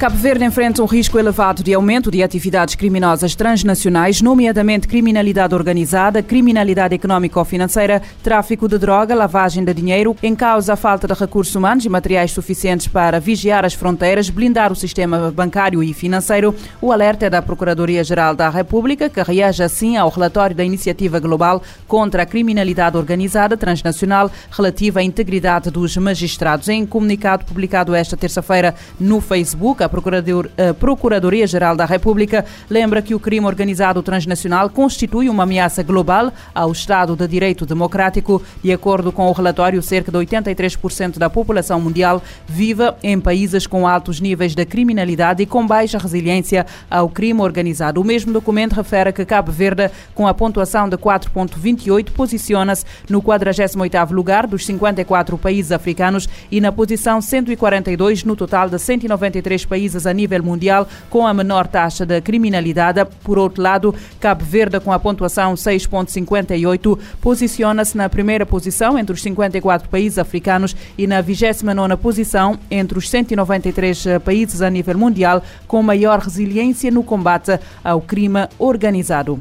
Cabo Verde enfrenta um risco elevado de aumento de atividades criminosas transnacionais, nomeadamente criminalidade organizada, criminalidade económico-financeira, tráfico de droga, lavagem de dinheiro, em causa a falta de recursos humanos e materiais suficientes para vigiar as fronteiras, blindar o sistema bancário e financeiro. O alerta é da Procuradoria-Geral da República, que reage assim ao relatório da Iniciativa Global contra a Criminalidade Organizada Transnacional relativa à integridade dos magistrados. Em comunicado publicado esta terça-feira no Facebook, a a Procuradoria-Geral da República lembra que o crime organizado transnacional constitui uma ameaça global ao Estado de Direito Democrático. De acordo com o relatório, cerca de 83% da população mundial vive em países com altos níveis de criminalidade e com baixa resiliência ao crime organizado. O mesmo documento refere que Cabo Verde, com a pontuação de 4.28, posiciona-se no 48º lugar dos 54 países africanos e na posição 142 no total de 193 países países a nível mundial com a menor taxa de criminalidade. Por outro lado, Cabo Verde, com a pontuação 6,58, posiciona-se na primeira posição entre os 54 países africanos e na 29 posição entre os 193 países a nível mundial com maior resiliência no combate ao crime organizado.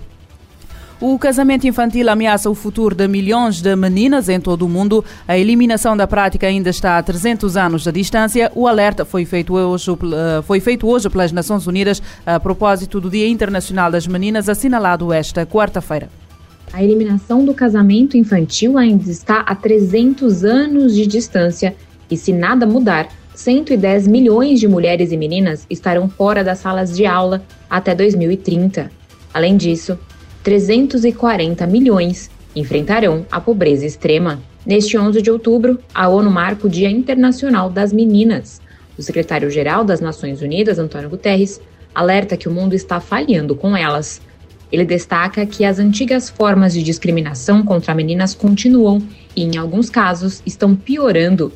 O casamento infantil ameaça o futuro de milhões de meninas em todo o mundo. A eliminação da prática ainda está a 300 anos de distância. O alerta foi feito hoje, foi feito hoje pelas Nações Unidas a propósito do Dia Internacional das Meninas, assinalado esta quarta-feira. A eliminação do casamento infantil ainda está a 300 anos de distância e, se nada mudar, 110 milhões de mulheres e meninas estarão fora das salas de aula até 2030. Além disso, 340 milhões enfrentarão a pobreza extrema. Neste 11 de outubro, a ONU marca o Dia Internacional das Meninas. O secretário-geral das Nações Unidas, Antônio Guterres, alerta que o mundo está falhando com elas. Ele destaca que as antigas formas de discriminação contra meninas continuam e, em alguns casos, estão piorando.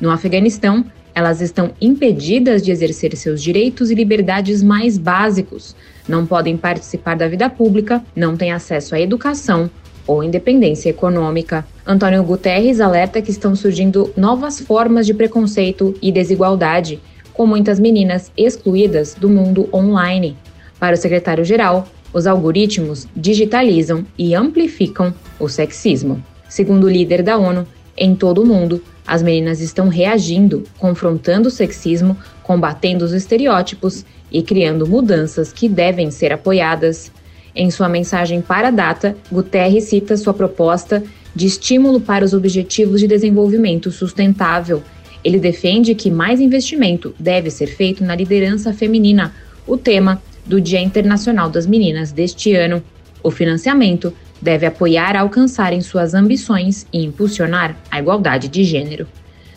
No Afeganistão, elas estão impedidas de exercer seus direitos e liberdades mais básicos, não podem participar da vida pública, não têm acesso à educação ou independência econômica. Antônio Guterres alerta que estão surgindo novas formas de preconceito e desigualdade, com muitas meninas excluídas do mundo online. Para o secretário-geral, os algoritmos digitalizam e amplificam o sexismo. Segundo o líder da ONU, em todo o mundo, as meninas estão reagindo, confrontando o sexismo, combatendo os estereótipos e criando mudanças que devem ser apoiadas. Em sua mensagem para a data, Guterres cita sua proposta de estímulo para os Objetivos de Desenvolvimento Sustentável. Ele defende que mais investimento deve ser feito na liderança feminina, o tema do Dia Internacional das Meninas deste ano. O financiamento deve apoiar a alcançarem suas ambições e impulsionar a igualdade de gênero.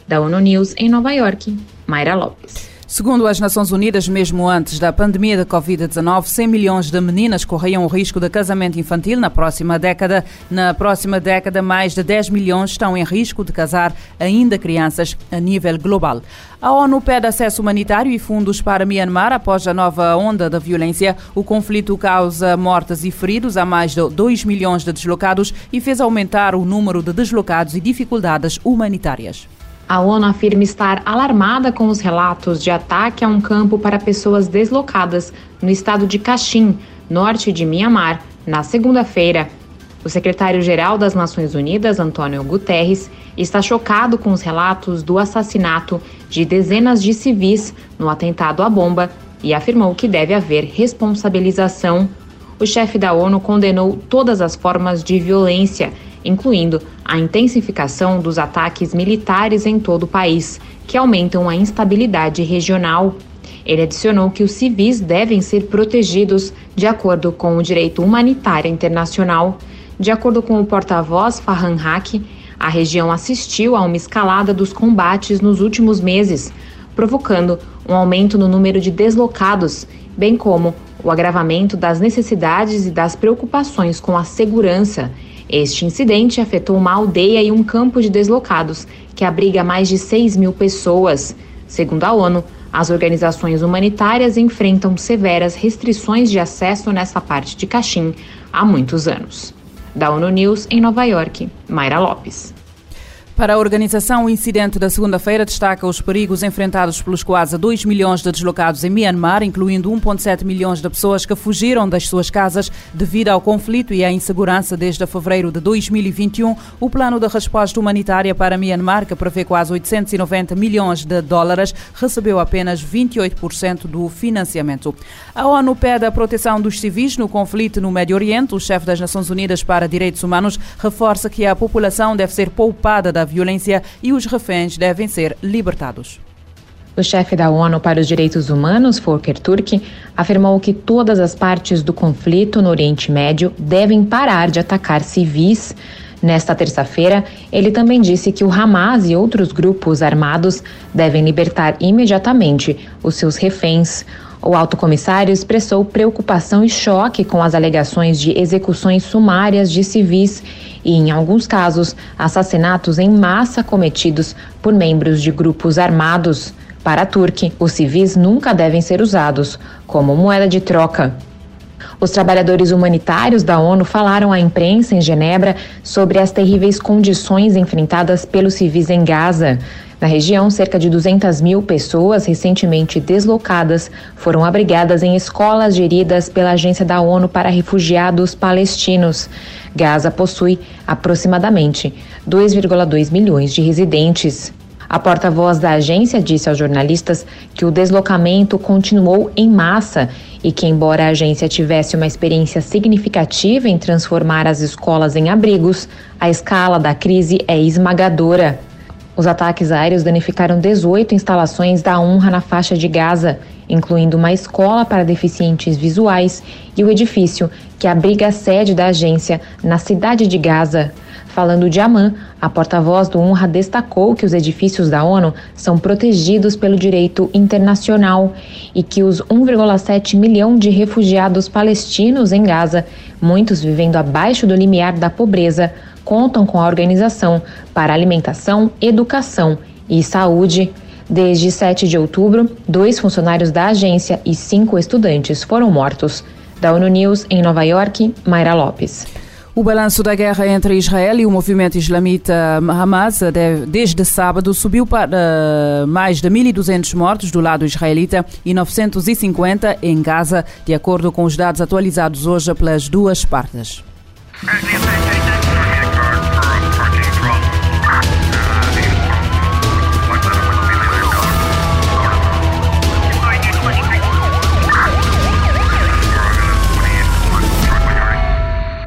Da ONU News em Nova York, Mayra Lopes. Segundo as Nações Unidas, mesmo antes da pandemia da Covid-19, 100 milhões de meninas corriam o risco de casamento infantil na próxima década. Na próxima década, mais de 10 milhões estão em risco de casar ainda crianças a nível global. A ONU pede acesso humanitário e fundos para Myanmar após a nova onda da violência. O conflito causa mortes e feridos a mais de 2 milhões de deslocados e fez aumentar o número de deslocados e dificuldades humanitárias. A ONU afirma estar alarmada com os relatos de ataque a um campo para pessoas deslocadas no estado de Kachin, norte de Mianmar, na segunda-feira. O secretário-geral das Nações Unidas, Antônio Guterres, está chocado com os relatos do assassinato de dezenas de civis no atentado à bomba e afirmou que deve haver responsabilização. O chefe da ONU condenou todas as formas de violência incluindo a intensificação dos ataques militares em todo o país, que aumentam a instabilidade regional. Ele adicionou que os civis devem ser protegidos de acordo com o direito humanitário internacional. De acordo com o porta-voz Farhan Haq, a região assistiu a uma escalada dos combates nos últimos meses, provocando um aumento no número de deslocados, bem como o agravamento das necessidades e das preocupações com a segurança este incidente afetou uma aldeia e um campo de deslocados, que abriga mais de 6 mil pessoas. Segundo a ONU, as organizações humanitárias enfrentam severas restrições de acesso nessa parte de Caxim há muitos anos. Da ONU News, em Nova York, Mayra Lopes. Para a organização, o incidente da segunda-feira destaca os perigos enfrentados pelos quase 2 milhões de deslocados em Myanmar, incluindo 1,7 milhões de pessoas que fugiram das suas casas devido ao conflito e à insegurança desde fevereiro de 2021. O plano de resposta humanitária para Myanmar, que prevê quase 890 milhões de dólares, recebeu apenas 28% do financiamento. A ONU pede a proteção dos civis no conflito no Médio Oriente. O chefe das Nações Unidas para Direitos Humanos reforça que a população deve ser poupada da violência e os reféns devem ser libertados. O chefe da ONU para os Direitos Humanos, Volker Turk, afirmou que todas as partes do conflito no Oriente Médio devem parar de atacar civis. Nesta terça-feira, ele também disse que o Hamas e outros grupos armados devem libertar imediatamente os seus reféns. O alto comissário expressou preocupação e choque com as alegações de execuções sumárias de civis e, em alguns casos, assassinatos em massa cometidos por membros de grupos armados. Para a Turque, os civis nunca devem ser usados como moeda de troca. Os trabalhadores humanitários da ONU falaram à imprensa em Genebra sobre as terríveis condições enfrentadas pelos civis em Gaza. Na região, cerca de 200 mil pessoas recentemente deslocadas foram abrigadas em escolas geridas pela Agência da ONU para Refugiados Palestinos. Gaza possui aproximadamente 2,2 milhões de residentes. A porta-voz da agência disse aos jornalistas que o deslocamento continuou em massa e que, embora a agência tivesse uma experiência significativa em transformar as escolas em abrigos, a escala da crise é esmagadora. Os ataques aéreos danificaram 18 instalações da UNRWA na faixa de Gaza, incluindo uma escola para deficientes visuais e o edifício que abriga a sede da agência na cidade de Gaza. Falando de Amman, a porta-voz do UNRWA destacou que os edifícios da ONU são protegidos pelo direito internacional e que os 1,7 milhão de refugiados palestinos em Gaza, muitos vivendo abaixo do limiar da pobreza, contam com a organização para alimentação, educação e saúde. Desde 7 de outubro, dois funcionários da agência e cinco estudantes foram mortos. Da ONU News, em Nova York, Mayra Lopes. O balanço da guerra entre Israel e o movimento islamita Hamas desde sábado subiu para mais de 1.200 mortos do lado israelita e 950 em Gaza, de acordo com os dados atualizados hoje pelas duas partes.